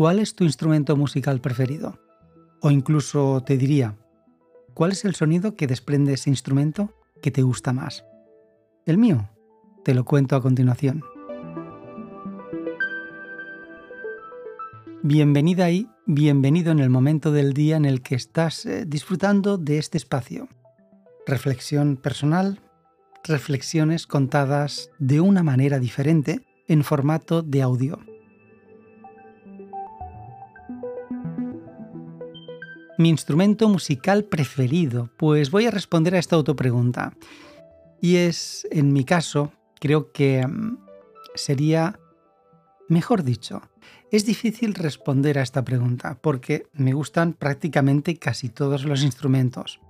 ¿Cuál es tu instrumento musical preferido? O incluso te diría, ¿cuál es el sonido que desprende ese instrumento que te gusta más? El mío, te lo cuento a continuación. Bienvenida y bienvenido en el momento del día en el que estás eh, disfrutando de este espacio. Reflexión personal, reflexiones contadas de una manera diferente en formato de audio. Mi instrumento musical preferido, pues voy a responder a esta autopregunta. Y es, en mi caso, creo que mm, sería, mejor dicho, es difícil responder a esta pregunta porque me gustan prácticamente casi todos los instrumentos.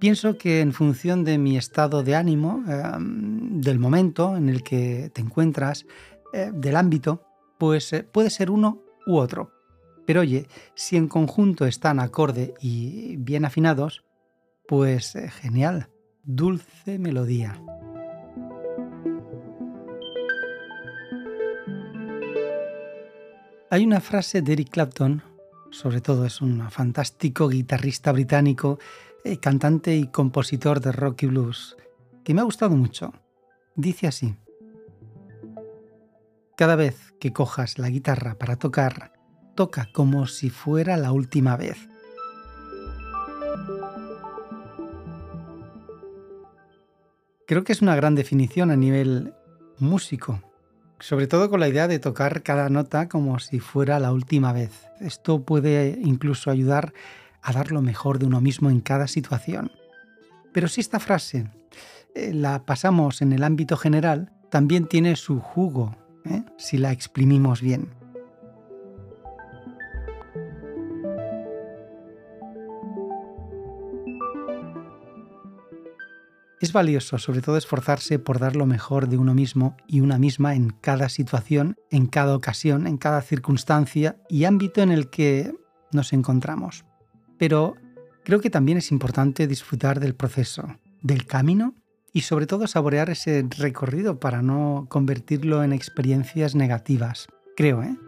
Pienso que en función de mi estado de ánimo, em, del momento en el que te encuentras, eh, del ámbito, pues eh, puede ser uno u otro. Pero oye, si en conjunto están acorde y bien afinados, pues eh, genial, dulce melodía. Hay una frase de Eric Clapton, sobre todo es un fantástico guitarrista británico, cantante y compositor de rock y blues, que me ha gustado mucho. Dice así, Cada vez que cojas la guitarra para tocar, toca como si fuera la última vez. Creo que es una gran definición a nivel músico, sobre todo con la idea de tocar cada nota como si fuera la última vez. Esto puede incluso ayudar a dar lo mejor de uno mismo en cada situación. Pero si esta frase la pasamos en el ámbito general, también tiene su jugo, ¿eh? si la exprimimos bien. Es valioso sobre todo esforzarse por dar lo mejor de uno mismo y una misma en cada situación, en cada ocasión, en cada circunstancia y ámbito en el que nos encontramos. Pero creo que también es importante disfrutar del proceso, del camino y sobre todo saborear ese recorrido para no convertirlo en experiencias negativas. Creo, ¿eh?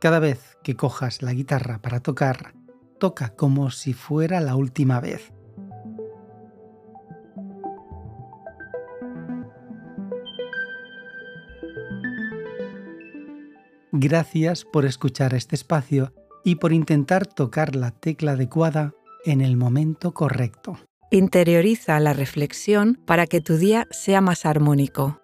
Cada vez que cojas la guitarra para tocar, toca como si fuera la última vez. Gracias por escuchar este espacio y por intentar tocar la tecla adecuada en el momento correcto. Interioriza la reflexión para que tu día sea más armónico.